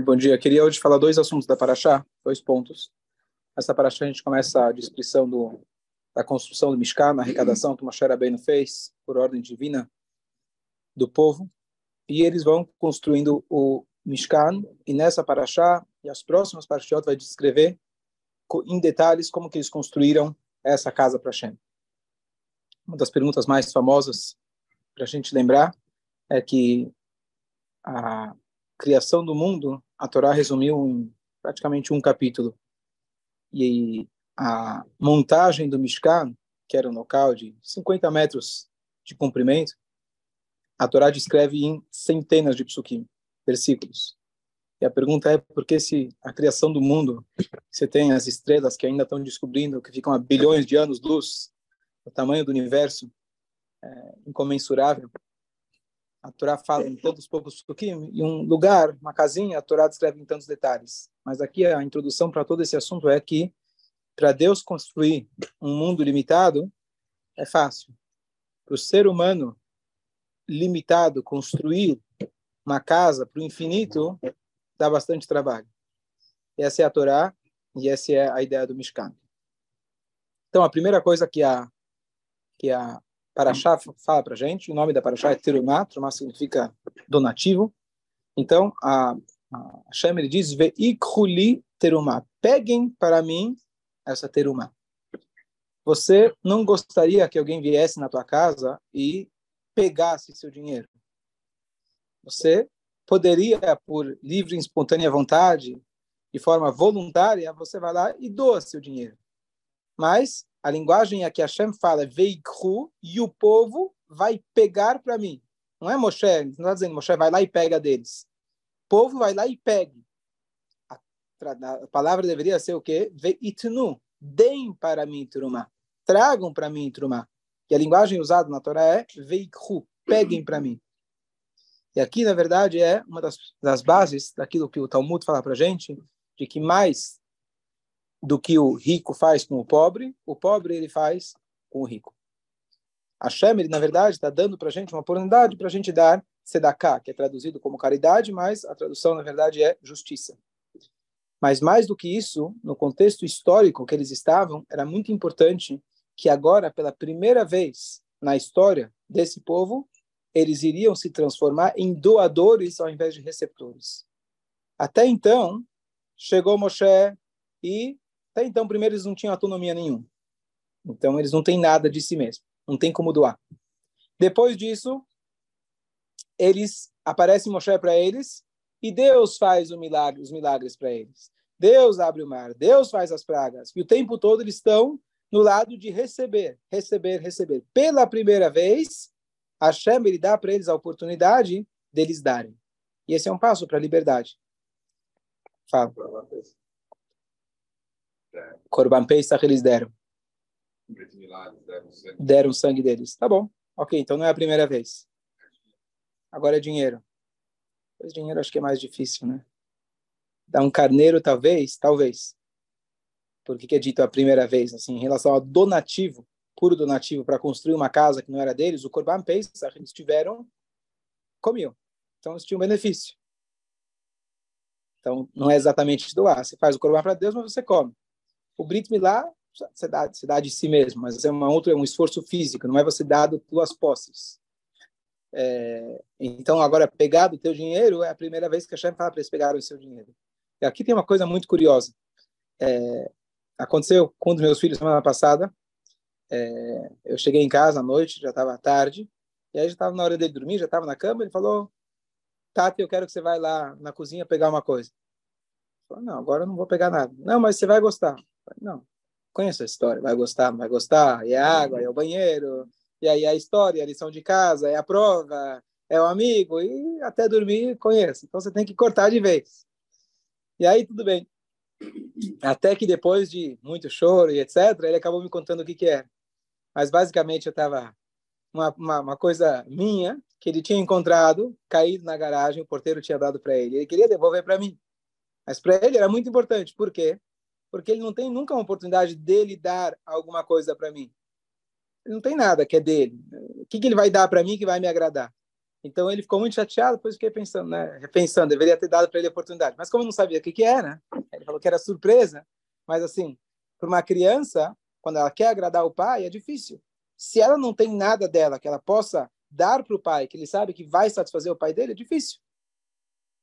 Bom dia. Queria hoje falar dois assuntos da Paraxá, dois pontos. Essa Paraxá a gente começa a descrição do, da construção do Mishkan, a arrecadação que Moshe Rabbeinu fez por ordem divina do povo. E eles vão construindo o Mishkan. E nessa Paraxá e as próximas Parashiot vai descrever em detalhes como que eles construíram essa casa para Hashem. Uma das perguntas mais famosas para a gente lembrar é que a criação do mundo, a Torá resumiu em praticamente um capítulo. E a montagem do Mishkan, que era um local de 50 metros de comprimento, a Torá descreve em centenas de psukim, versículos. E a pergunta é por que se a criação do mundo, você tem as estrelas que ainda estão descobrindo, que ficam a bilhões de anos-luz, o tamanho do universo é incomensurável, a Torá fala em tantos poucos pouquinho, em um lugar, uma casinha, a Torá descreve em tantos detalhes. Mas aqui a introdução para todo esse assunto é que para Deus construir um mundo limitado é fácil. Para o ser humano limitado construir uma casa para o infinito dá bastante trabalho. Essa é a Torá e essa é a ideia do Mishkan. Então a primeira coisa que a que a Paraxá fala para gente, o nome da Paraxá é Terumá, Terumá significa donativo. Então, a, a ele diz, Veikhuli Terumá, peguem para mim essa Terumá. Você não gostaria que alguém viesse na tua casa e pegasse seu dinheiro? Você poderia, por livre e espontânea vontade, de forma voluntária, você vai lá e doa seu dinheiro. Mas a linguagem é que Hashem fala veikru e o povo vai pegar para mim. Não é Moshe, não está dizendo Moshe vai lá e pega deles. O povo vai lá e pegue. A, a palavra deveria ser o quê? Veitnu, deem para mim trumá. Tragam para mim trumá. E a linguagem usada na Torá é veikru, peguem para mim. E aqui, na verdade, é uma das, das bases daquilo que o Talmud fala para gente, de que mais do que o rico faz com o pobre, o pobre ele faz com o rico. A Shem, na verdade, está dando para a gente uma oportunidade para a gente dar sedaká, que é traduzido como caridade, mas a tradução, na verdade, é justiça. Mas mais do que isso, no contexto histórico que eles estavam, era muito importante que agora, pela primeira vez na história desse povo, eles iriam se transformar em doadores ao invés de receptores. Até então, chegou Moshe e até então, primeiro, eles não tinham autonomia nenhuma. Então, eles não têm nada de si mesmo. Não tem como doar. Depois disso, eles aparecem Moshe para eles e Deus faz milagre, os milagres para eles. Deus abre o mar, Deus faz as pragas. E o tempo todo eles estão no lado de receber, receber, receber. Pela primeira vez, Hashem ele dá para eles a oportunidade deles darem. E esse é um passo para a liberdade. Fala. Corban Pesach eles deram. Deram o sangue deles. Tá bom. Ok, então não é a primeira vez. Agora é dinheiro. Pois dinheiro acho que é mais difícil, né? Dar um carneiro, talvez, talvez. Por que, que é dito a primeira vez? Assim, em relação ao donativo, puro donativo, para construir uma casa que não era deles, o Corban Pesach, eles tiveram, comiam. Então eles tinham benefício. Então não é exatamente doar. Você faz o Corban para Deus, mas você come. O Brit Milá, você dá, você dá de si mesmo, mas é uma outra, é um esforço físico, não é você dado duas posses. É, então, agora, pegar do teu dinheiro é a primeira vez que a Shem fala para eles pegarem o seu dinheiro. E aqui tem uma coisa muito curiosa. É, aconteceu com um dos meus filhos semana passada. É, eu cheguei em casa à noite, já estava tarde, e aí já estava na hora dele dormir, já estava na cama. Ele falou: Tati, eu quero que você vá lá na cozinha pegar uma coisa. Eu falei, não, agora eu não vou pegar nada. Não, mas você vai gostar. Não, conheço a história, vai gostar, vai gostar, é água, é o banheiro, e aí é a história, a lição de casa, é a prova, é o amigo, e até dormir conheço. Então você tem que cortar de vez. E aí tudo bem. Até que depois de muito choro e etc., ele acabou me contando o que, que era. Mas basicamente eu estava uma, uma, uma, coisa minha que ele tinha encontrado, caído na garagem, o porteiro tinha dado para ele. Ele queria devolver para mim. Mas para ele era muito importante. Por quê? Porque ele não tem nunca uma oportunidade dele dar alguma coisa para mim. Ele não tem nada que é dele. O que, que ele vai dar para mim que vai me agradar? Então ele ficou muito chateado, depois fiquei pensando, né? Repensando, deveria ter dado para ele a oportunidade. Mas como eu não sabia o que, que era, ele falou que era surpresa. Mas assim, para uma criança, quando ela quer agradar o pai, é difícil. Se ela não tem nada dela que ela possa dar para o pai, que ele sabe que vai satisfazer o pai dele, é difícil.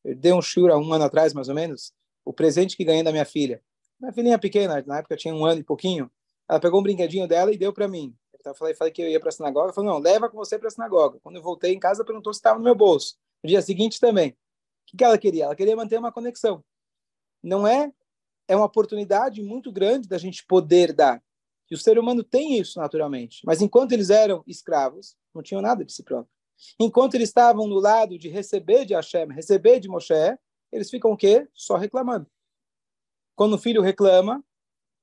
Eu dei um shura um ano atrás, mais ou menos, o presente que ganhei da minha filha. Minha filhinha pequena, na época tinha um ano e pouquinho, ela pegou um brinquedinho dela e deu para mim. Eu falei, falei que eu ia para a sinagoga. Falei, não, leva com você para a sinagoga. Quando eu voltei em casa, perguntou se estava no meu bolso. No dia seguinte também. O que ela queria? Ela queria manter uma conexão. Não é? É uma oportunidade muito grande da gente poder dar. E o ser humano tem isso naturalmente. Mas enquanto eles eram escravos, não tinham nada de si próprio. Enquanto eles estavam no lado de receber de Hashem, receber de Moshe, eles ficam o quê? Só reclamando. Quando o filho reclama,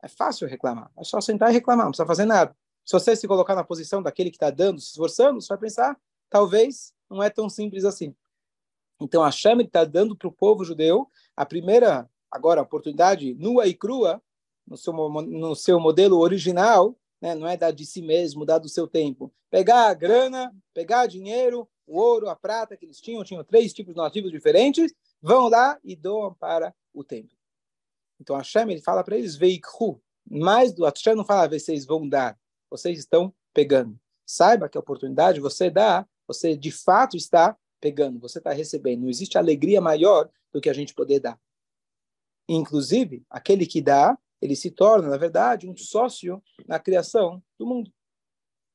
é fácil reclamar. É só sentar e reclamar, não precisa fazer nada. Se você se colocar na posição daquele que está dando, se esforçando, você vai pensar, talvez não é tão simples assim. Então, a Hashem está dando para o povo judeu a primeira, agora, oportunidade nua e crua, no seu, no seu modelo original, né? não é dar de si mesmo, dar do seu tempo. Pegar a grana, pegar dinheiro, o ouro, a prata que eles tinham, tinham três tipos de nativos diferentes, vão lá e doam para o templo. Então, Hashem, ele fala para eles, veikhu, mais do Hashem não fala, vocês vão dar, vocês estão pegando. Saiba que a oportunidade você dá, você de fato está pegando, você está recebendo. Não existe alegria maior do que a gente poder dar. Inclusive, aquele que dá, ele se torna, na verdade, um sócio na criação do mundo.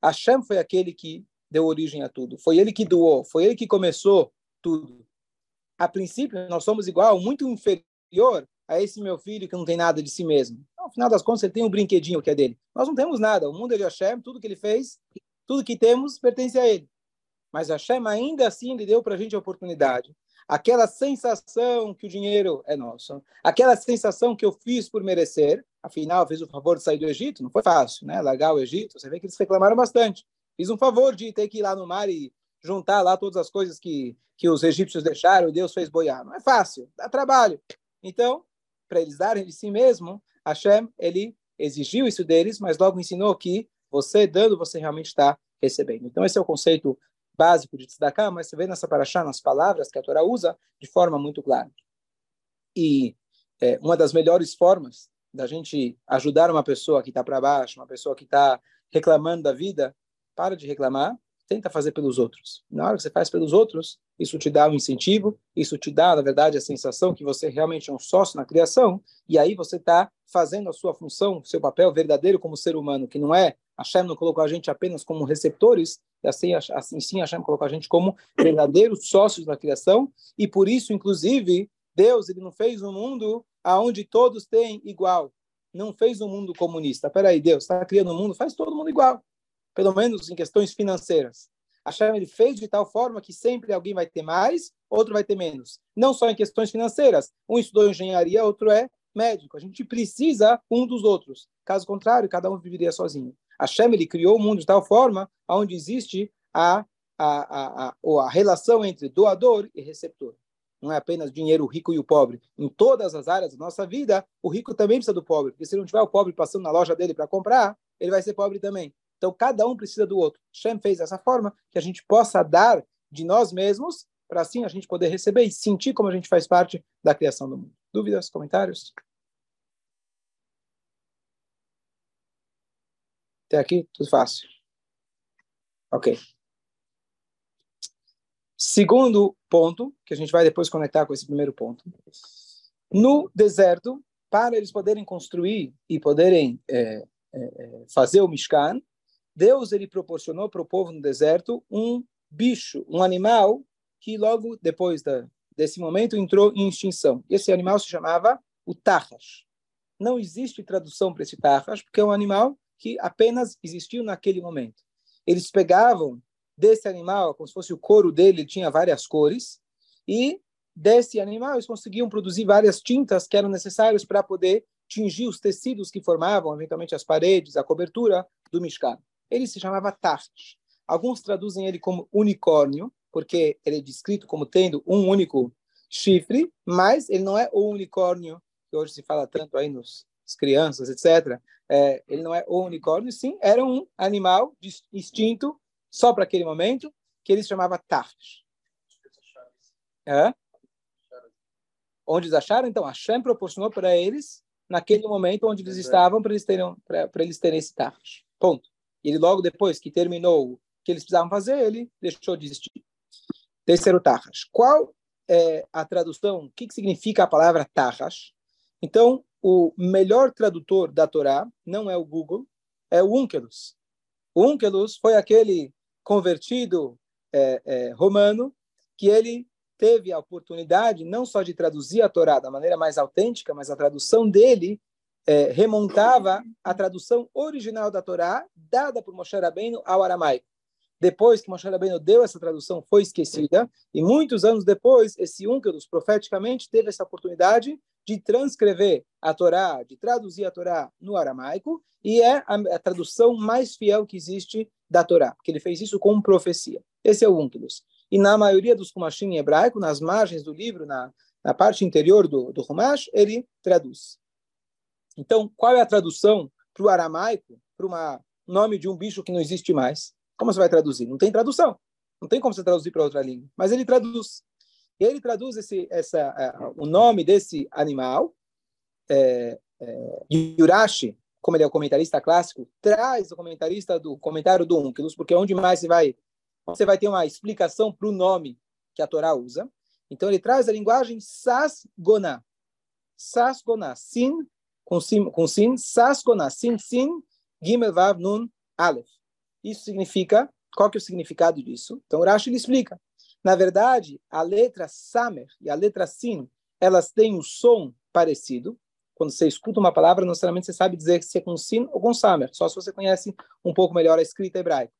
Hashem foi aquele que deu origem a tudo. Foi ele que doou, foi ele que começou tudo. A princípio, nós somos igual, muito inferior a esse meu filho que não tem nada de si mesmo. Então, no final das contas, ele tem um brinquedinho que é dele. Nós não temos nada. O mundo é de Hashem, tudo que ele fez, tudo que temos pertence a ele. Mas Hashem ainda assim lhe deu para a gente a oportunidade. Aquela sensação que o dinheiro é nosso, aquela sensação que eu fiz por merecer, afinal, fiz o favor de sair do Egito, não foi fácil, né? Largar o Egito, você vê que eles reclamaram bastante. Fiz um favor de ter que ir lá no mar e juntar lá todas as coisas que, que os egípcios deixaram Deus fez boiar. Não é fácil, dá trabalho. Então, para eles darem de si mesmo, Hashem, ele exigiu isso deles, mas logo ensinou que você dando, você realmente está recebendo. Então, esse é o conceito básico de tzedakah, mas você vê nessa paraxá, nas palavras que a Torá usa, de forma muito clara. E é, uma das melhores formas da gente ajudar uma pessoa que está para baixo, uma pessoa que está reclamando da vida, para de reclamar, tenta fazer pelos outros. Na hora que você faz pelos outros, isso te dá um incentivo, isso te dá, na verdade, a sensação que você realmente é um sócio na criação, e aí você está fazendo a sua função, seu papel verdadeiro como ser humano, que não é, a Hashem não colocou a gente apenas como receptores, assim, assim sim a Hashem colocou a gente como verdadeiros sócios da criação, e por isso, inclusive, Deus ele não fez um mundo aonde todos têm igual, não fez um mundo comunista. Peraí, Deus está criando um mundo, faz todo mundo igual pelo menos em questões financeiras. Hashem ele fez de tal forma que sempre alguém vai ter mais, outro vai ter menos. Não só em questões financeiras. Um estudou engenharia, outro é médico. A gente precisa um dos outros. Caso contrário, cada um viveria sozinho. Hashem ele criou o mundo de tal forma onde existe a, a, a, a, a relação entre doador e receptor. Não é apenas dinheiro, o rico e o pobre. Em todas as áreas da nossa vida, o rico também precisa do pobre. Porque se não tiver o pobre passando na loja dele para comprar, ele vai ser pobre também. Então, cada um precisa do outro. Shem fez dessa forma que a gente possa dar de nós mesmos, para assim a gente poder receber e sentir como a gente faz parte da criação do mundo. Dúvidas, comentários? Até aqui, tudo fácil. Ok. Segundo ponto, que a gente vai depois conectar com esse primeiro ponto. No deserto, para eles poderem construir e poderem é, é, fazer o Mishkan, Deus ele proporcionou para o povo no deserto um bicho, um animal que logo depois da, desse momento entrou em extinção. Esse animal se chamava o tarras. Não existe tradução para esse tarras, porque é um animal que apenas existiu naquele momento. Eles pegavam desse animal, como se fosse o couro dele, ele tinha várias cores, e desse animal eles conseguiam produzir várias tintas que eram necessárias para poder tingir os tecidos que formavam, eventualmente, as paredes, a cobertura do Mishkan ele se chamava Tarsh. Alguns traduzem ele como unicórnio, porque ele é descrito como tendo um único chifre, mas ele não é o unicórnio que hoje se fala tanto aí nos crianças, etc. É, ele não é o unicórnio, sim, era um animal extinto só para aquele momento, que ele se chamava Tarsh. É? Onde eles acharam? Então, Hashem proporcionou para eles naquele momento onde eles estavam para eles terem para eles terem esse tarde. Ponto. E ele logo depois que terminou o que eles precisavam fazer, ele deixou de existir. Terceiro tarras. Qual é a tradução? O que, que significa a palavra tarras? Então, o melhor tradutor da Torá não é o Google, é o Unkelus. O Unkelus foi aquele convertido é, é, romano que ele teve a oportunidade não só de traduzir a Torá da maneira mais autêntica, mas a tradução dele é, remontava a tradução original da Torá dada por Moshe Rabbeinu ao aramaico. Depois que Moshe Rabbeinu deu essa tradução, foi esquecida, e muitos anos depois, esse Unkelus, profeticamente, teve essa oportunidade de transcrever a Torá, de traduzir a Torá no aramaico, e é a, a tradução mais fiel que existe da Torá, porque ele fez isso com profecia. Esse é o Unkelus. E na maioria dos Humashim em hebraico, nas margens do livro, na, na parte interior do, Humash, ele traduz. Então, qual é a tradução para o aramaico, para o nome de um bicho que não existe mais? Como você vai traduzir? Não tem tradução. Não tem como você traduzir para outra língua. Mas ele traduz. Ele traduz esse, essa, uh, o nome desse animal. É, é, Yurashi, como ele é o comentarista clássico, traz o comentarista do comentário do Unkelus, porque onde mais você vai, você vai ter uma explicação para o nome que a Torá usa. Então ele traz a linguagem sasgona. Sasgona, sin com com sin sasgona, sin, sin, gimel, vav, nun, aleph. Isso significa, qual que é o significado disso? Então Rashi ele explica. Na verdade, a letra Samer e a letra Sin, elas têm um som parecido. Quando você escuta uma palavra, não necessariamente você sabe dizer se é com Sin ou com Samer, só se você conhece um pouco melhor a escrita hebraica.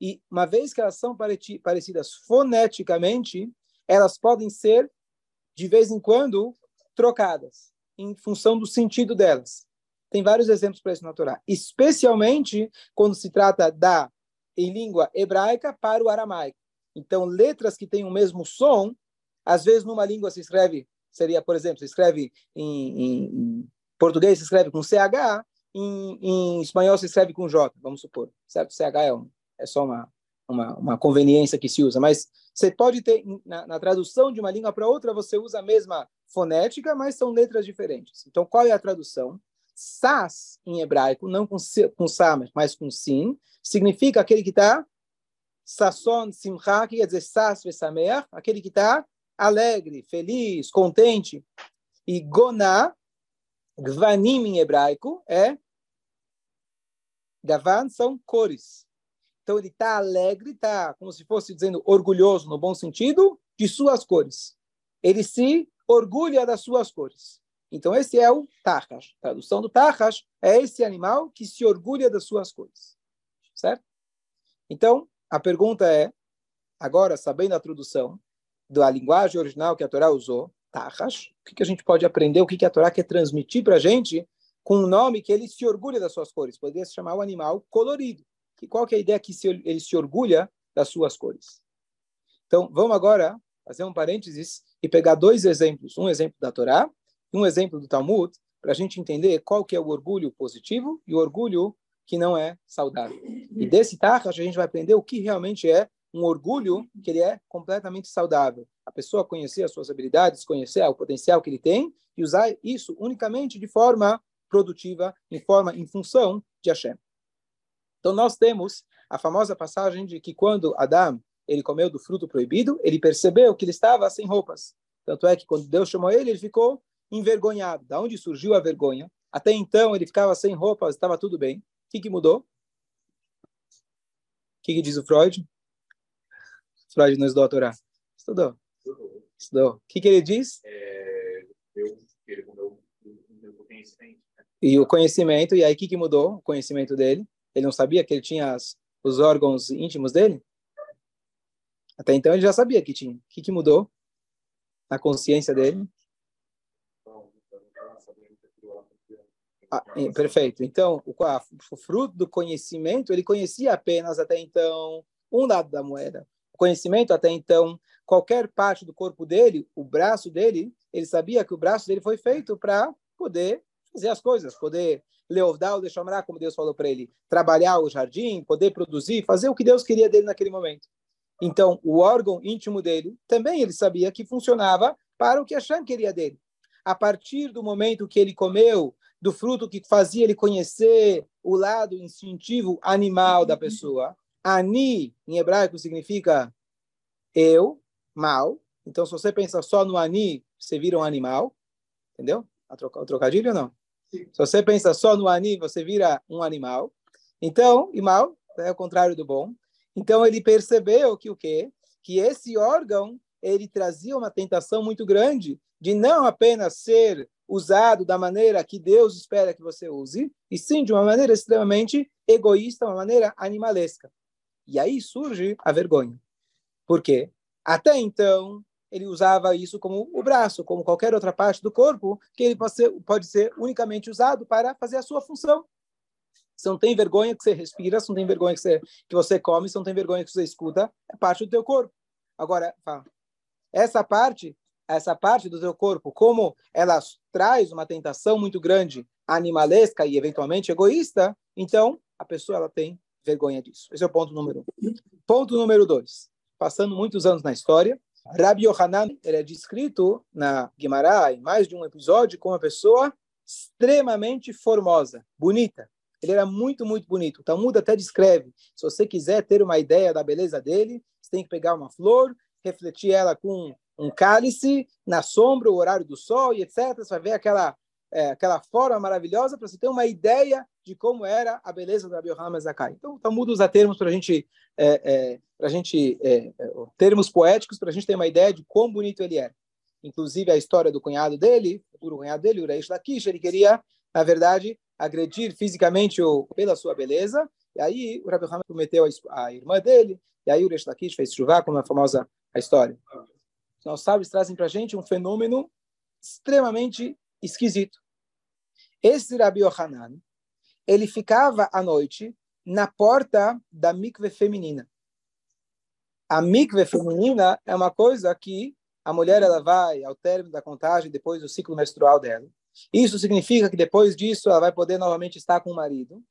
E uma vez que elas são parecidas foneticamente, elas podem ser, de vez em quando, trocadas, em função do sentido delas. Tem vários exemplos para isso na Torá, especialmente quando se trata da em língua hebraica para o aramaico. Então, letras que têm o mesmo som, às vezes numa língua se escreve, seria, por exemplo, se escreve em, em, em português, se escreve com CH, em, em, espanhol se escreve com J, vamos supor, certo? CH é, um, é só uma, uma, uma, conveniência que se usa, mas você pode ter, na, na tradução de uma língua para outra, você usa a mesma fonética, mas são letras diferentes. Então, qual é a tradução? Sas, em hebraico, não com, com Samer, mas com Sin, significa aquele que está Sasson Simcha, que quer dizer Sas Vesameach, aquele que está alegre, feliz, contente. E Goná, Gvanim em hebraico, é Gavan são cores. Então ele está alegre, está como se fosse dizendo orgulhoso no bom sentido de suas cores. Ele se orgulha das suas cores. Então esse é o Tachash. A tradução do Tachash é esse animal que se orgulha das suas cores. Certo? Então, a pergunta é, agora, sabendo a tradução da linguagem original que a Torá usou, Tahash, o que, a gente pode aprender, o que, a Torá quer transmitir para a gente com um nome que ele se orgulha das suas cores. Poderia se chamar o animal colorido. Que, qual que é a ideia que se, ele se orgulha das suas cores? Então, vamos agora fazer um parênteses e pegar dois exemplos. Um exemplo da Torá e um exemplo do Talmud, para a gente entender qual que é o orgulho positivo e o orgulho que não é saudável. E desse Tachash a gente vai aprender o que realmente é um orgulho que ele é completamente saudável. A pessoa conhecer as suas habilidades, conhecer o potencial que ele tem e usar isso unicamente de forma produtiva, em forma, em função de Hashem. Então nós temos a famosa passagem de que quando Adão ele comeu do fruto proibido, ele percebeu que ele estava sem roupas. Tanto é que quando Deus chamou ele, ele ficou envergonhado. Da onde surgiu a vergonha? Até então ele ficava sem roupas, estava tudo bem que, que mudou? O que, que diz o Freud? Freud não estudou a Torá. Estudou. Estudou. O que, que ele diz? É, eu, ele mudou o conhecimento. Né? E o conhecimento, e aí o que, que mudou? O conhecimento dele. Ele não sabia que ele tinha as, os órgãos íntimos dele? Até então ele já sabia que tinha. O que, que mudou na consciência dele? Ah, perfeito. Então, o, o fruto do conhecimento, ele conhecia apenas até então um lado da moeda. O conhecimento até então, qualquer parte do corpo dele, o braço dele, ele sabia que o braço dele foi feito para poder fazer as coisas, poder leovdar ou deixar como Deus falou para ele, trabalhar o jardim, poder produzir, fazer o que Deus queria dele naquele momento. Então, o órgão íntimo dele, também ele sabia que funcionava para o que Hashem queria dele. A partir do momento que ele comeu do fruto que fazia ele conhecer o lado instintivo animal da pessoa, Ani, em hebraico, significa eu, mal. Então, se você pensa só no Ani, você vira um animal. Entendeu? O trocadilho ou não? Sim. Se você pensa só no Ani, você vira um animal. Então, e mal é o contrário do bom. Então, ele percebeu que o quê? Que esse órgão, ele trazia uma tentação muito grande de não apenas ser usado da maneira que Deus espera que você use, e sim de uma maneira extremamente egoísta, uma maneira animalesca. E aí surge a vergonha. Por quê? Até então, ele usava isso como o braço, como qualquer outra parte do corpo, que ele pode ser, pode ser unicamente usado para fazer a sua função. Você não tem vergonha que você respira, você não tem vergonha que você, que você come, você não tem vergonha que você escuta, é parte do teu corpo. Agora, essa parte, essa parte do teu corpo, como ela traz uma tentação muito grande, animalesca e eventualmente egoísta, então a pessoa ela tem vergonha disso. Esse é o ponto número um. Ponto número dois. Passando muitos anos na história, Rabbi Yohanan ele é descrito na Guimará, em mais de um episódio, como uma pessoa extremamente formosa, bonita. Ele era muito, muito bonito. O Talmud até descreve, se você quiser ter uma ideia da beleza dele, você tem que pegar uma flor, refletir ela com um cálice, na sombra, o horário do sol e etc. Você vai ver aquela é, aquela forma maravilhosa para você ter uma ideia de como era a beleza do Rabi Zakai. Então, o Talmud usa termos para gente, é, é, a gente, é, é, termos poéticos para a gente ter uma ideia de quão bonito ele era. Inclusive, a história do cunhado dele, o cunhado dele, o Reish Lakish, ele queria, na verdade, agredir fisicamente o, pela sua beleza, e aí o Rabi Yohanan prometeu a, irmã dele, e aí o Reish Lakish fez chuvar, como é a famosa a história. Os sábios trazem para a gente um fenômeno extremamente esquisito. Esse Rabi Yohanan, ele ficava à noite na porta da mikve feminina. A mikve feminina é uma coisa que a mulher ela vai ao término da contagem depois do ciclo menstrual dela. Isso significa que depois disso ela vai poder novamente estar com o marido.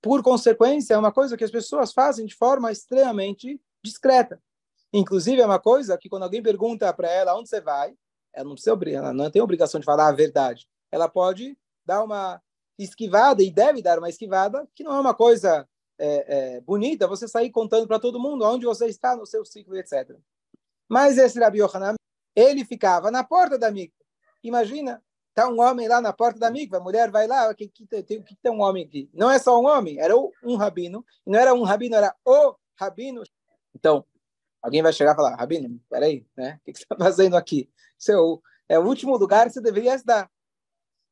Por consequência, é uma coisa que as pessoas fazem de forma extremamente discreta. Inclusive, é uma coisa que quando alguém pergunta para ela onde você vai, ela não, precisa, ela não tem obrigação de falar a verdade. Ela pode dar uma esquivada, e deve dar uma esquivada, que não é uma coisa é, é, bonita você sair contando para todo mundo onde você está no seu ciclo, etc. Mas esse Rabi Yohanan, ele ficava na porta da mikva. Imagina, está um homem lá na porta da mikva, a mulher vai lá, o que, que, tem, um homem aqui? Não é só um homem, era um rabino, não era um rabino, era o rabino. Então, alguém vai chegar e falar, rabino, peraí, né? o que, que você está fazendo aqui? Seu, é o último lugar que você deveria estar.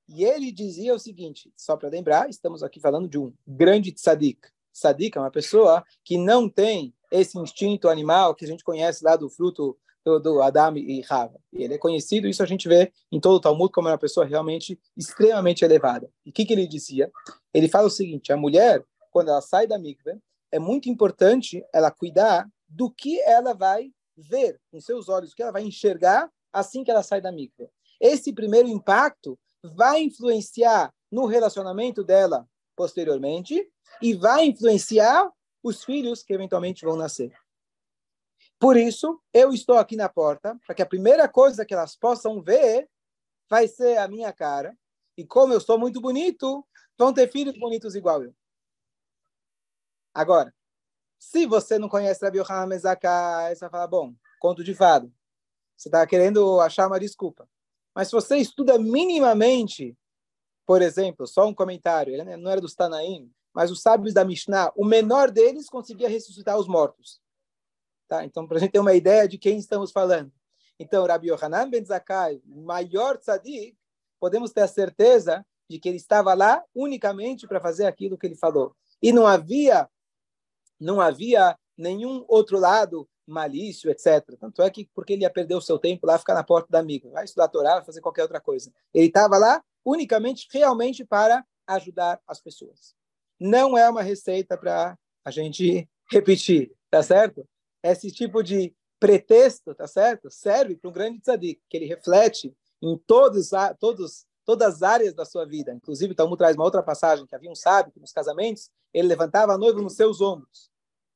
E ele dizia o seguinte, só para lembrar, estamos aqui falando de um grande tzadik. Tzadik é uma pessoa que não tem esse instinto animal que a gente conhece lá do fruto do, do Adam e Rava. Ele é conhecido, isso a gente vê em todo o Talmud como uma pessoa realmente extremamente elevada. E o que, que ele dizia? Ele fala o seguinte, a mulher, quando ela sai da mikveh, é muito importante ela cuidar do que ela vai ver com seus olhos, o que ela vai enxergar assim que ela sai da mikveh. Esse primeiro impacto vai influenciar no relacionamento dela posteriormente e vai influenciar os filhos que eventualmente vão nascer. Por isso, eu estou aqui na porta para que a primeira coisa que elas possam ver vai ser a minha cara. E como eu sou muito bonito, vão ter filhos bonitos igual eu. Agora, se você não conhece Rabi Yohanan Mezakai, você vai falar, bom, conto de fado. Você está querendo achar uma desculpa. Mas se você estuda minimamente, por exemplo, só um comentário, ele não era dos Tanaim, mas os sábios da Mishnah, o menor deles conseguia ressuscitar os mortos. Tá? Então, para a gente ter uma ideia de quem estamos falando. Então, Rabbi Yohanan ben Zakkai, maior tzadik, podemos ter a certeza de que ele estava lá unicamente para fazer aquilo que ele falou. E não havia não havia nenhum outro lado malício, etc. Tanto é que porque ele ia perder o seu tempo lá, ficar na porta da amiga, vai estudar a Torá, fazer qualquer outra coisa. Ele estava lá unicamente, realmente para ajudar as pessoas. Não é uma receita para a gente repetir, tá certo? Esse tipo de pretexto, tá certo? Serve para um grande tzadik, que ele reflete em todos, todos, todas as áreas da sua vida. Inclusive, Talmud traz uma outra passagem, que havia um sábio que nos casamentos, ele levantava a noiva nos seus ombros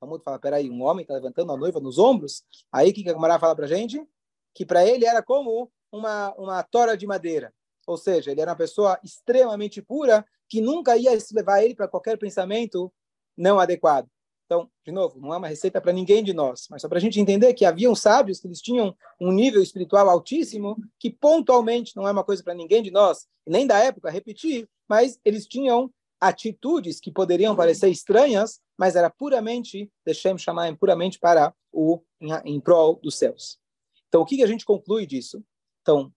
Talmud fala, peraí, um homem está levantando a noiva nos ombros? Aí o que, a Gamara fala para gente? Que para ele era como uma, uma tora de madeira. Ou seja, ele era uma pessoa extremamente pura que nunca ia levar ele para qualquer pensamento não adequado. Então, de novo, não é uma receita para ninguém de nós, mas só para a gente entender que haviam sábios que eles tinham um nível espiritual altíssimo, que pontualmente não é uma coisa para ninguém de nós, nem da época, repetir, mas eles tinham atitudes que poderiam parecer estranhas, mas era puramente, deixemos chamar puramente para o em, em prol dos céus. Então, o que a gente conclui disso? Então,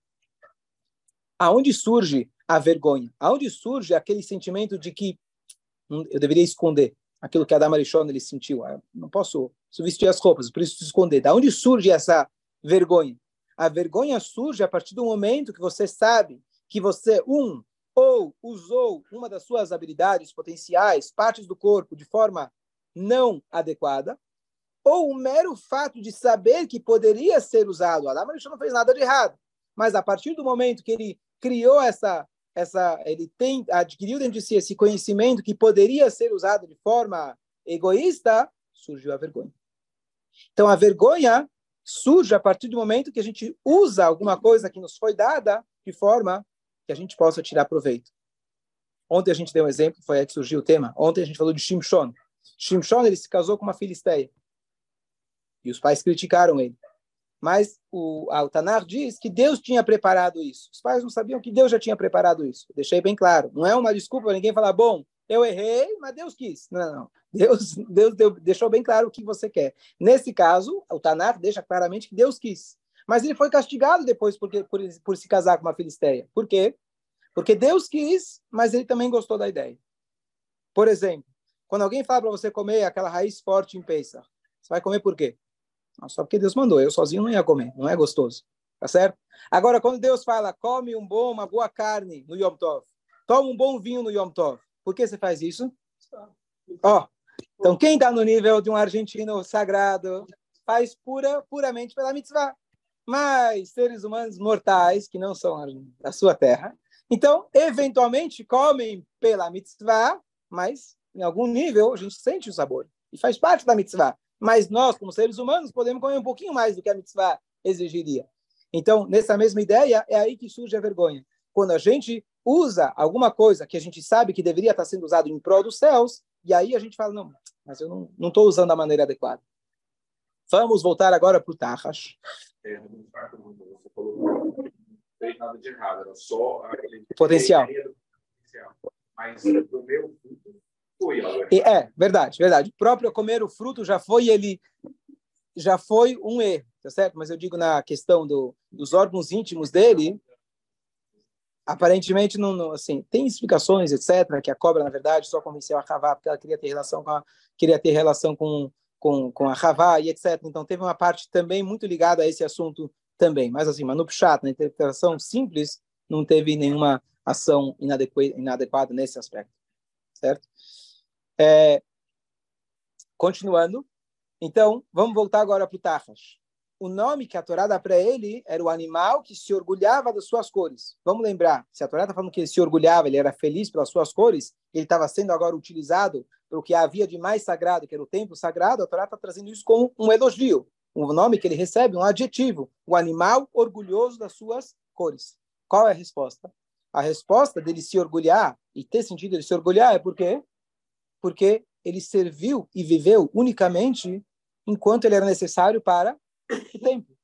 aonde surge a vergonha? Aonde surge aquele sentimento de que hum, eu deveria esconder aquilo que Adam Arishon ele sentiu? Ah, não posso vestir as roupas, preciso esconder. Da onde surge essa vergonha? A vergonha surge a partir do momento que você sabe que você, um, ou usou uma das suas habilidades potenciais, partes do corpo, de forma não adequada, ou o mero fato de saber que poderia ser usado. Adam Arishon não fez nada de errado. Mas a partir do momento que ele criou essa, essa, ele tem adquiriu dentro de si esse conhecimento que poderia ser usado de forma egoísta, surgiu a vergonha. Então a vergonha surge a partir do momento que a gente usa alguma coisa que nos foi dada de forma que a gente possa tirar proveito. Ontem a gente deu um exemplo, foi aí que surgiu o tema. Ontem a gente falou de Shimshon. Shimshon ele se casou com uma filisteia. E os pais criticaram ele. Mas o Altanar diz que Deus tinha preparado isso. Os pais não sabiam que Deus já tinha preparado isso. deixei bem claro. Não é uma desculpa para ninguém falar, bom, eu errei, mas Deus quis. Não, não. Deus, Deus deu, deixou bem claro o que você quer. Nesse caso, o Tanar deixa claramente que Deus quis. Mas ele foi castigado depois porque, por, por se casar com uma filisteia. Por quê? Porque Deus quis, mas ele também gostou da ideia. Por exemplo, quando alguém fala para você comer aquela raiz forte em Pesach, você vai comer por quê? Só porque Deus mandou. Eu sozinho não ia comer. Não é gostoso. Tá certo? Agora, quando Deus fala, come um bom, uma boa carne no Yom Tov, toma um bom vinho no Yom Tov, por que você faz isso? Ó, oh, então quem está no nível de um argentino sagrado faz pura, puramente pela mitzvah. Mas seres humanos mortais, que não são da sua terra, então, eventualmente, comem pela mitzvah, mas em algum nível a gente sente o sabor. E faz parte da mitzvah. Mas nós, como seres humanos, podemos comer um pouquinho mais do que a mitzvah exigiria. Então, nessa mesma ideia, é aí que surge a vergonha. Quando a gente usa alguma coisa que a gente sabe que deveria estar sendo usado em prol dos céus, e aí a gente fala, não, mas eu não estou usando da maneira adequada. Vamos voltar agora para o Tahash. É, você falou não fez nada de errado, era só aquele potencial. Mas do meu foi É, verdade, verdade. O próprio comer o fruto já foi ele já foi um erro, tá certo? Mas eu digo na questão do, dos órgãos íntimos dele, aparentemente não, não, assim, tem explicações, etc, que a cobra na verdade só convenceu a Havá porque ela queria ter relação com a, queria ter relação com com, com a Havá e etc. Então teve uma parte também muito ligada a esse assunto também. Mas assim, Manu Pshat, na interpretação simples, não teve nenhuma ação inadequada nesse aspecto, certo? É, continuando, então, vamos voltar agora para o Tahash. O nome que a Torá dá para ele era o animal que se orgulhava das suas cores. Vamos lembrar, se a Torá está falando que ele se orgulhava, ele era feliz pelas suas cores, ele estava sendo agora utilizado para o que havia de mais sagrado, que era o templo sagrado, a Torá está trazendo isso como um elogio, um nome que ele recebe, um adjetivo, o animal orgulhoso das suas cores. Qual é a resposta? A resposta dele se orgulhar e ter sentido ele se orgulhar é porque porque ele serviu e viveu unicamente enquanto ele era necessário para o templo.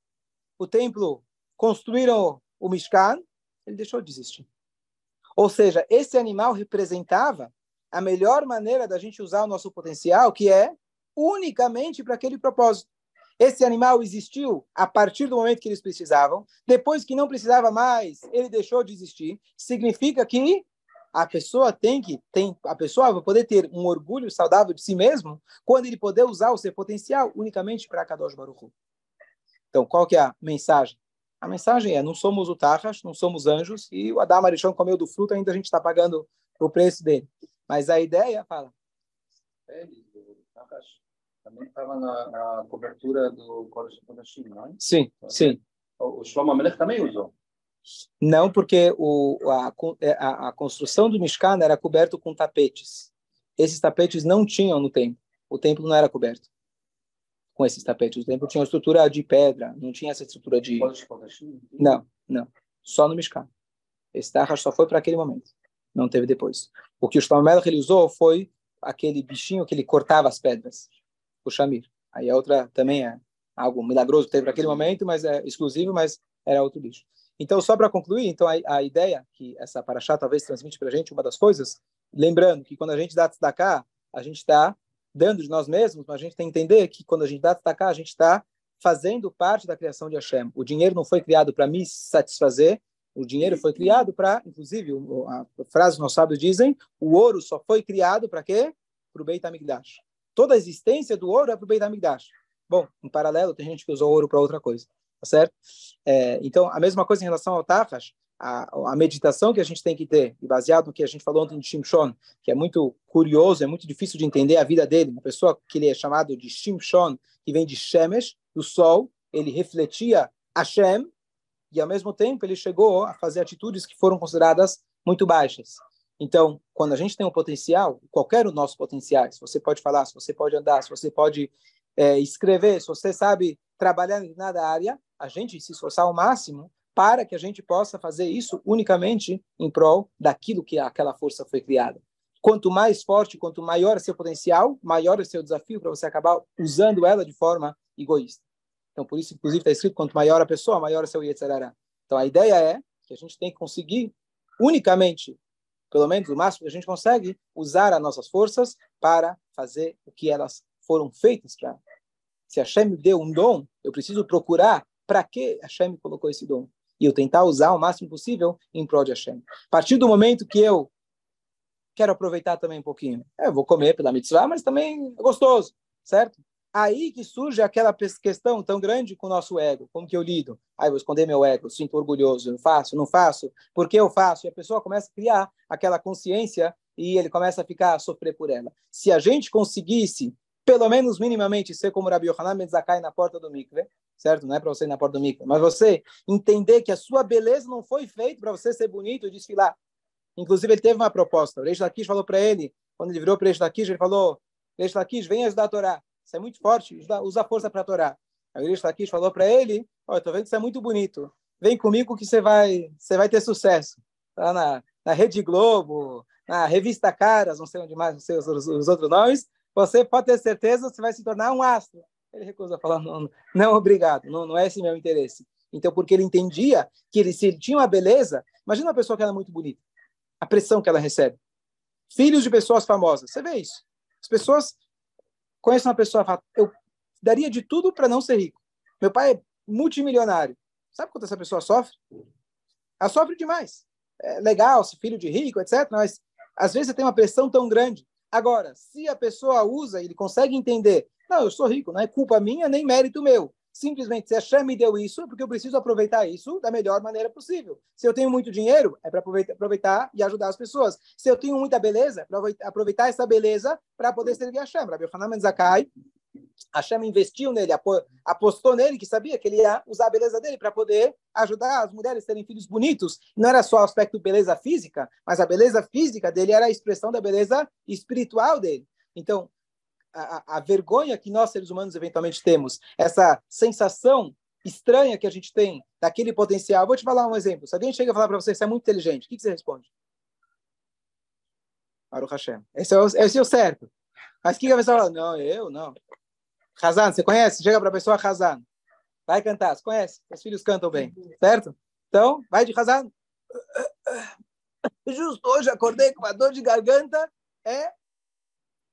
O templo construíram o Mishkan, ele deixou de existir. Ou seja, esse animal representava a melhor maneira da gente usar o nosso potencial, que é unicamente para aquele propósito. Esse animal existiu a partir do momento que eles precisavam. Depois que não precisava mais, ele deixou de existir. Significa que a pessoa tem que tem a pessoa vai poder ter um orgulho saudável de si mesmo quando ele poder usar o seu potencial unicamente para Kadosh Baruch Hu. Então, qual que é a mensagem? A mensagem é: não somos o Tahash, não somos anjos e o Adam Arishon comeu do fruto, ainda a gente está pagando o preço dele. Mas a ideia fala. É, também estava na, na, cobertura do Kodesh Kodashim, não é? Sim, sim. O Shlomo Melech também usou. Não, porque o, a, é, a, a, construção do Mishkan era coberto com tapetes. Esses tapetes não tinham no templo. O templo não era coberto. com esses tapetes. O templo tinha uma estrutura de pedra, não tinha essa estrutura de... Não, não. Só no Mishkan. Esse tarrash só foi para aquele momento. Não teve depois. O que o Shlomo ele usou foi aquele bichinho que ele cortava as pedras, o Shamir. Aí a outra também é algo milagroso que teve para aquele momento, mas é exclusivo, mas era outro bicho. Então, só para concluir, então a, a, ideia que essa paraxá talvez transmite para a gente, uma das coisas, lembrando que quando a gente dá tzedakah, a gente está dando de nós mesmos, mas a gente tem que entender que quando a gente dá tzedakah, a gente está fazendo parte da criação de Hashem. O dinheiro não foi criado para me satisfazer, o dinheiro foi criado para, inclusive, a frase nossos sábios dizem, o ouro só foi criado para quê? Para o Beit HaMikdash. Toda a existência do ouro é para o Beit HaMikdash. Bom, em paralelo, tem gente que usou ouro para outra coisa, tá certo? É, então, a mesma coisa em relação ao Tachash, a, a, meditação que a gente tem que ter, baseado no que a gente falou ontem de Shimshon, que é muito curioso, é muito difícil de entender a vida dele, uma pessoa que ele é chamado de Shimshon, que vem de Shemesh, do sol, ele refletia Hashem, e ao mesmo tempo ele chegou a fazer atitudes que foram consideradas muito baixas. Então, quando a gente tem um potencial, qualquer um dos nossos potenciais, você pode falar, se você pode andar, se você pode é, escrever, se você sabe trabalhar em nada área, a gente se esforçar ao máximo para que a gente possa fazer isso unicamente em prol daquilo que aquela força foi criada. Quanto mais forte, quanto maior é seu potencial, maior é seu desafio para você acabar usando ela de forma egoísta. Então, por isso, inclusive, está escrito: quanto maior a pessoa, maior é seu Yetzirará. Então, a ideia é que a gente tem que conseguir, unicamente, pelo menos o máximo que a gente consegue, usar as nossas forças para fazer o que elas foram feitas para. Se a Hashem me deu um dom, eu preciso procurar para que Hashem colocou esse dom. E eu tentar usar o máximo possível em prol de Hashem. A partir do momento que eu quero aproveitar também um pouquinho, eu vou comer pela mitzvah, mas também é gostoso, certo? Aí que surge aquela questão tão grande com o nosso ego. Como que eu lido? Aí ah, vou esconder meu ego, sinto orgulhoso, eu faço, não faço, por que eu faço? E a pessoa começa a criar aquela consciência e ele começa a ficar a sofrer por ela. Se a gente conseguisse, pelo menos minimamente, ser como Rabi Yohanan Ben Zakkai na porta do mikve, certo? Não é para você ir na porta do mikve, mas você entender que a sua beleza não foi feita para você ser bonito e desfilar. Inclusive, ele teve uma proposta. O Reish Lakish falou para ele, quando ele virou para o Reish Lakish, ele falou, Reish Lakish, vem ajudar a Torá. Isso é muito forte, usa a força para a Torá. Aí o Rish Lakish falou para ele, olha, estou vendo que isso é muito bonito. Vem comigo que você vai, você vai ter sucesso. Tá na, na Rede Globo, na Revista Caras, não sei onde mais, não sei os, os, os outros nomes, você pode ter certeza você vai se tornar um astro. Ele recusa falar, não, não obrigado, não, não é esse meu interesse. Então, porque ele entendia que ele, se ele tinha uma beleza, imagina uma pessoa que era é muito bonita, a pressão que ela recebe. Filhos de pessoas famosas, você vê isso. As pessoas conheço uma pessoa eu daria de tudo para não ser rico. Meu pai é multimilionário. Sabe quanto essa pessoa sofre? Ela sofre demais. É legal, se filho de rico, etc. Mas às vezes você tem uma pressão tão grande. Agora, se a pessoa usa ele consegue entender, não, eu sou rico, não é culpa minha nem mérito meu. Simplesmente, se a Shem me deu isso, é porque eu preciso aproveitar isso da melhor maneira possível. Se eu tenho muito dinheiro, é para aproveitar, aproveitar, e ajudar as pessoas. Se eu tenho muita beleza, é para aproveitar essa beleza para poder servir a Shem. Rabbi Hanan Zakai, a Shem investiu nele, apostou nele, que sabia que ele ia usar a beleza dele para poder ajudar as mulheres a terem filhos bonitos. Não era só o aspecto beleza física, mas a beleza física dele era a expressão da beleza espiritual dele. Então, a, a, vergonha que nós, seres humanos, eventualmente temos, essa sensação estranha que a gente tem daquele potencial. Vou te falar um exemplo. Se alguém chega a falar para você você é muito inteligente, o que, que você responde? Baruch Hashem. Esse é o, esse é o certo. Mas o que a pessoa fala? Não, eu não. Hazan, você conhece? Chega para a pessoa, Hazan. Vai cantar, você conhece? Os filhos cantam bem, certo? Então, vai de Hazan. Justo hoje acordei com uma dor de garganta. É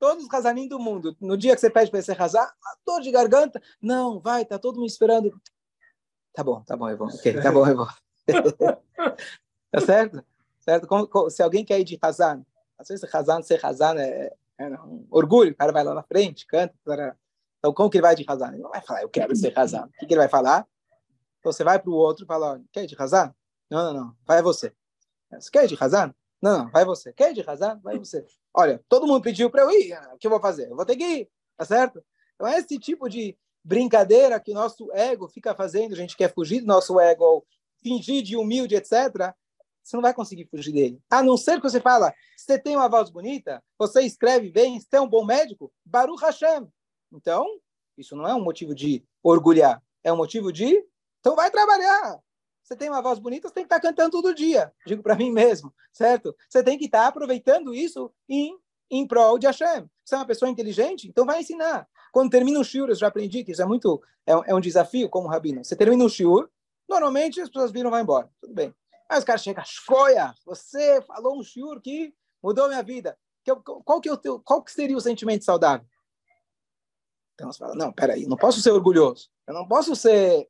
todos os Hazanim do mundo, no dia que você pede para você razar, dor de garganta, não, vai, tá todo mundo esperando. Tá bom, tá bom, eu vou. Ok, tá bom, eu vou. tá certo? Certo? Como, como, se alguém quer ir de Hazan, às vezes Hazan, ser Hazan é, é um orgulho, o cara vai lá na frente, canta. Para... Então, como que ele vai de Hazan? Ele não vai falar, eu quero ser Hazan. O que, que ele vai falar? Então, você vai para o outro e fala, quer de Hazan? Não, não, não, vai você. Você quer de Hazan? Não, não, vai você. Quer de Hazan? Vai você. Olha, todo mundo pediu para eu ir, o que eu vou fazer? Eu vou ter que ir, tá certo? Então, é esse tipo de brincadeira que o nosso ego fica fazendo, a gente quer fugir do nosso ego, ou fingir de humilde, etc., você não vai conseguir fugir dele. A não ser que você fala, você tem uma voz bonita, você escreve bem, você é um bom médico, Baruch Hashem. Então, Isso não é um motivo de orgulhar, é um motivo de então vai trabalhar. Você tem uma voz bonita, você tem que estar cantando todo dia. Digo para mim mesmo, certo? Você tem que estar aproveitando isso em, em prol de Hashem. Você é uma pessoa inteligente, então vai ensinar. Quando termina um shiur, eu já aprendi que isso é muito é, é um desafio como rabino. Você termina um shiur, normalmente as pessoas viram vão embora. Tudo bem. Aí os caras chegam, Shkoya, você falou um shiur que mudou minha vida. Qual que, é o teu, qual que seria o sentimento saudável? Então você fala, não, peraí, não posso ser orgulhoso. Eu não posso ser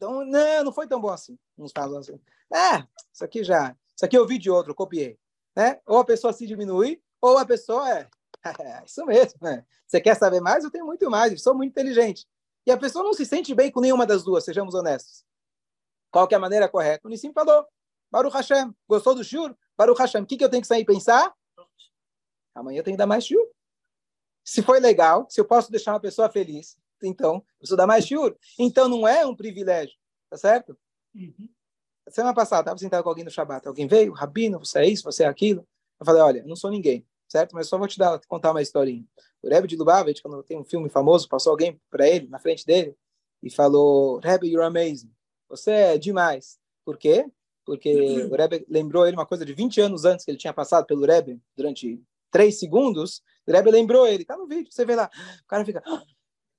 então, não, não foi tão bom assim. Uns falam assim. É, isso aqui já. Isso aqui eu vi de outro, copiei. Né? Ou a pessoa se diminui, ou a pessoa é. isso mesmo, né? Você quer saber mais? Eu tenho muito mais, eu sou muito inteligente. E a pessoa não se sente bem com nenhuma das duas, sejamos honestos. Qual que é a maneira correta? O Nissim falou. Baruch Hashem. Gostou do shur? Baruch Hashem. O que, que eu tenho que sair e pensar? Amanhã tenho que dar mais shur. Se foi legal, se eu posso deixar uma pessoa feliz, então, eu preciso dar mais shiur. Então, não é um privilégio, tá certo? Uhum. Semana passada, estava sentado com alguém no Shabat. Alguém veio, Rabino, você é isso, você é aquilo. Eu falei, olha, eu não sou ninguém, certo? Mas só vou te dar, te contar uma historinha. O Rebbe de Lubavitch, quando tem um filme famoso, passou alguém para ele, na frente dele, e falou, Rebbe, you're amazing. Você é demais. Por quê? Porque uhum. o Rebbe lembrou ele uma coisa de 20 anos antes que ele tinha passado pelo Rebbe, durante três segundos, o Rebbe lembrou ele. Tá no vídeo, você vê lá. O cara fica,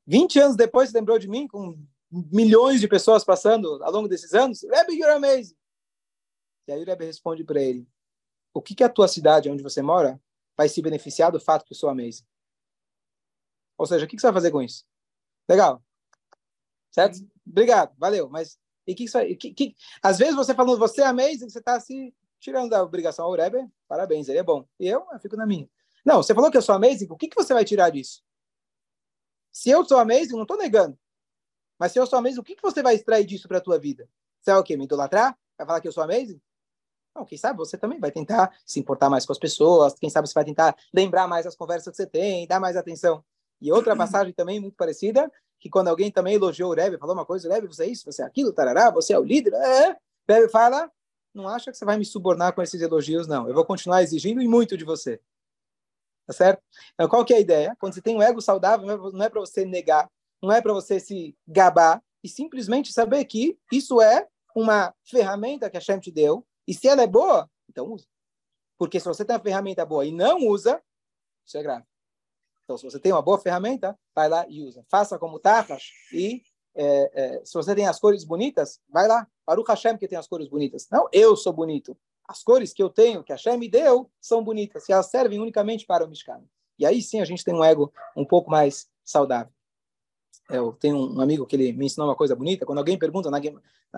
20 anos depois, você lembrou de mim, com milhões de pessoas passando ao longo desses anos? Rebbe, you're amazing. E aí o Rebbe responde para ele, o que, que a tua cidade, onde você mora, vai se beneficiar do fato que eu sou amazing? Ou seja, o que, que você vai fazer com isso? Legal. Certo? Obrigado, valeu. Mas e que, que, que às vezes você falando você é amazing, você está se tirando da obrigação ao Rebbe, parabéns, ele é bom. Eu, eu fico na minha. Não, você falou que eu sou amazing, o que, que você vai tirar disso? Se eu sou amazing, não estou negando. Mas se eu sou amazing, o que, que você vai extrair disso para a tua vida? Você vai o quê? Me idolatrar? Vai falar que eu sou amazing? Não, quem sabe você também vai tentar se importar mais com as pessoas, quem sabe você vai tentar lembrar mais as conversas que você tem, dar mais atenção. E outra passagem também muito parecida, que quando alguém também elogiou o Rebbe, falou uma coisa, Rebbe, você é isso, você é aquilo, tarará, você é o líder, é. Rebbe fala, não acha que você vai me subornar com esses elogios, não. Eu vou continuar exigindo e muito de você. Tá certo? Então, qual que é a ideia? Quando você tem um ego saudável, não é para você negar, não é para você se gabar, e simplesmente saber que isso é uma ferramenta que a Shem te deu, e se ela é boa, então usa. Porque se você tem uma ferramenta boa e não usa, isso é grave. Então, se você tem uma boa ferramenta, vai lá e usa. Faça como Tachas e é, é, se você tem as cores bonitas, vai lá. Para o Hashem que tem as cores bonitas. Não, eu sou bonito as cores que eu tenho, que Hashem me deu, são bonitas, e elas servem unicamente para o Mishkan. E aí sim a gente tem um ego um pouco mais saudável. Eu tenho um amigo que ele me ensinou uma coisa bonita. Quando alguém pergunta, na,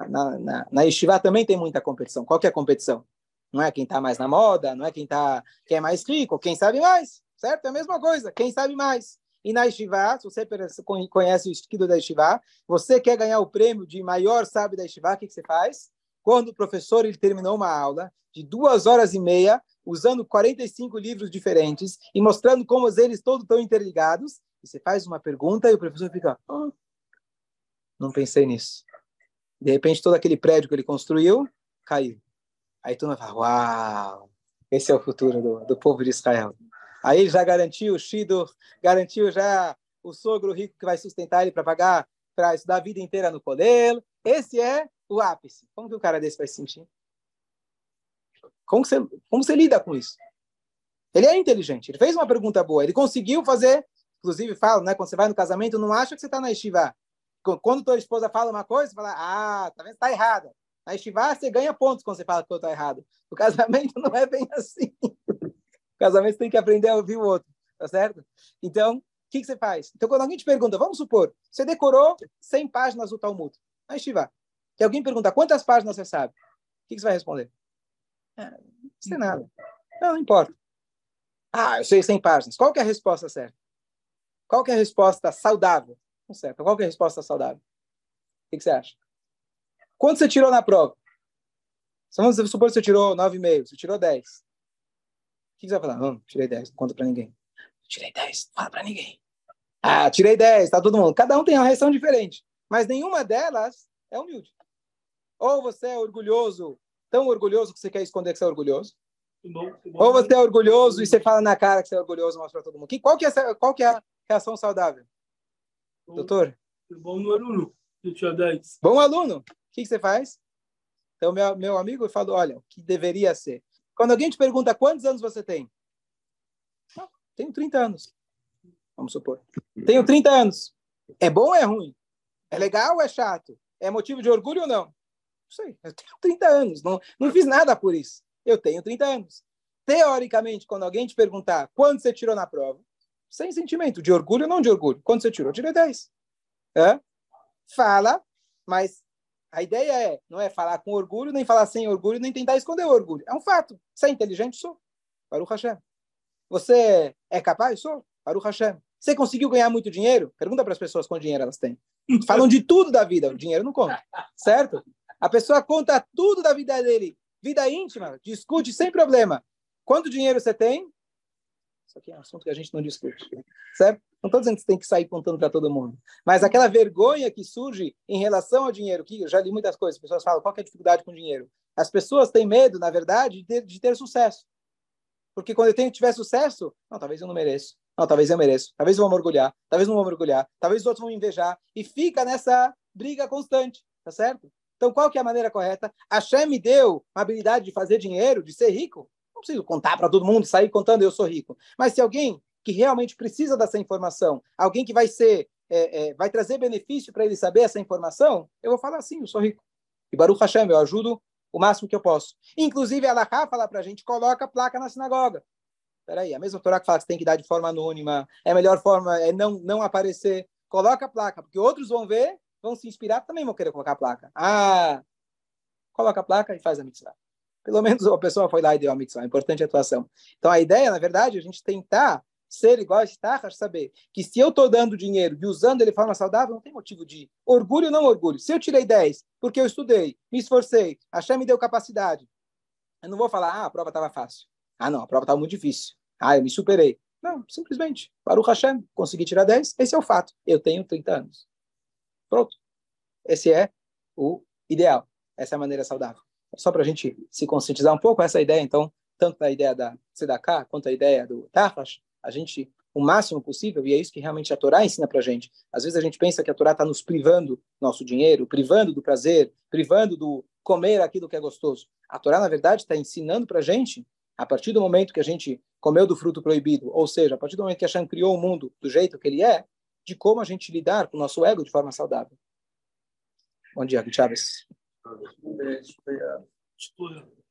na, na, na também tem muita competição. Qual que é a competição? Não é quem está mais na moda, não é quem, tá, quem é mais rico, quem sabe mais, certo? É a mesma coisa, quem sabe mais. E na Yeshiva, se você conhece o estudo da Yeshiva, você quer ganhar o prêmio de maior sábio da Yeshiva, o que, que você faz? Quando o professor ele terminou uma aula de duas horas e meia, usando 45 livros diferentes e mostrando como eles todos estão interligados, e você faz uma pergunta e o professor fica, oh, não pensei nisso. De repente, todo aquele prédio que ele construiu caiu. Aí tu vai falar, uau, esse é o futuro do, do povo de Israel. Aí já garantiu o Shidur, garantiu já o sogro rico que vai sustentar ele para pagar, para estudar a vida inteira no colelo. Esse é o ápice. Como que um cara desse vai se sentir? Como você, como você lida com isso? Ele é inteligente, ele fez uma pergunta boa, ele conseguiu fazer, inclusive fala, né, quando você vai no casamento, não acha que você está na estiva. Quando tua esposa fala uma coisa, você fala, ah, tá vendo, está errada. Na estiva você ganha pontos quando você fala que eu estou errado. O casamento não é bem assim. Casamento você tem que aprender a ouvir o outro, tá certo? Então, o que, que você faz? Então, quando alguém te pergunta, vamos supor, você decorou 100 páginas do Talmud, na estiva. Que alguém pergunta, quantas páginas você sabe? O que, que você vai responder? É, não sei nada. Não, não importa. Ah, eu sei 100 páginas. Qual que é a resposta certa? Qual que é a resposta saudável? Não certo. Qual que é a resposta saudável? O que, que você acha? Quanto você tirou na prova? Vamos supor que você tirou 9,5, você tirou 10. O que, que você vai falar? Não, tirei 10, não conta para ninguém. Tirei 10, não fala para ninguém. Ah, tirei 10, tá todo mundo. Cada um tem uma reação diferente. Mas nenhuma delas é humilde. Ou você é orgulhoso tão orgulhoso que você quer esconder que você é orgulhoso. Que bom, que bom. Ou você é orgulhoso e você fala na cara que você é orgulhoso, mostra para todo mundo. Que, qual, que é, qual que é a reação saudável? Doutor? Bom aluno. Bom aluno. O que, que você faz? Então, meu, meu amigo falou, olha, o que deveria ser. Quando alguém te pergunta quantos anos você tem? Ah, tenho 30 anos. Vamos supor. Tenho 30 anos. É bom ou é ruim? É legal ou é chato? É motivo de orgulho ou não? Não sei. Eu tenho 30 anos. Não, não fiz nada por isso. Eu tenho 30 anos. Teoricamente, quando alguém te perguntar quanto você tirou na prova, sem sentimento, de orgulho ou não de orgulho. Quanto você tirou? Eu tirei 10. É? Fala, mas a ideia é, não é falar com orgulho, nem falar sem orgulho, nem tentar esconder o orgulho. É um fato. Você é inteligente? Sou. Baruch Hashem. Você é capaz? Sou. Baruch Hashem. Você conseguiu ganhar muito dinheiro? Pergunta para as pessoas quanto dinheiro elas têm. Falam de tudo da vida, o dinheiro não conta. Certo? A pessoa conta tudo da vida dele. Vida íntima, discute sem problema. Quanto dinheiro você tem? Isso aqui é um assunto que a gente não discute. Certo? Não estou dizendo que você tem que sair contando para todo mundo. Mas aquela vergonha que surge em relação ao dinheiro, que eu já li muitas coisas, as pessoas falam, qual é a dificuldade com dinheiro? As pessoas têm medo, na verdade, de ter, de ter sucesso. Porque quando eu tenho, tiver sucesso, não, talvez eu não mereço. Não, talvez eu mereço. Talvez eu vou mergulhar. Talvez não vou mergulhar. Talvez os outros vão me invejar. E fica nessa briga constante. Tá certo? Então, qual que é a maneira correta? A Shem me deu a habilidade de fazer dinheiro, de ser rico. Preciso contar para todo mundo, sair contando eu sou rico. Mas se alguém que realmente precisa dessa informação, alguém que vai ser, é, é, vai trazer benefício para ele saber essa informação, eu vou falar assim, eu sou rico. E Baruch Hashem, eu ajudo o máximo que eu posso. Inclusive, a Alaha fala para a gente, coloca a placa na sinagoga. Peraí, a mesma Torá que fala que você tem que dar de forma anônima, é a melhor forma é não, não aparecer. Coloca a placa, porque outros vão ver, vão se inspirar, também vão querer colocar a placa. Ah, coloca a placa e faz a mitzvah. Pelo menos a pessoa foi lá e deu a mitzvah. É importante a atuação. Então, a ideia, na verdade, é a gente tentar ser igual a Stachas, saber que se eu estou dando dinheiro e usando ele de forma saudável, não tem motivo de orgulho ou não orgulho. Se eu tirei 10 porque eu estudei, me esforcei, a Hashem me deu capacidade, eu não vou falar, ah, a prova estava fácil. Ah, não, a prova estava muito difícil. Ah, eu me superei. Não, simplesmente, o Hashem, consegui tirar 10, esse é o fato. Eu tenho 30 anos. Pronto. Esse é o ideal. Essa é a maneira saudável. Só para a gente se conscientizar um pouco, essa ideia, então, tanto da ideia da Sedaká quanto a ideia do Tafash, a gente o máximo possível, e é isso que realmente a Torá ensina para a gente. Às vezes a gente pensa que a Torá está nos privando nosso dinheiro, privando do prazer, privando do comer aquilo que é gostoso. A Torá, na verdade, está ensinando para a gente, a partir do momento que a gente comeu do fruto proibido, ou seja, a partir do momento que a Hashem criou o mundo do jeito que ele é, de como a gente lidar com o nosso ego de forma saudável. Bom dia, Chaves. Explorar.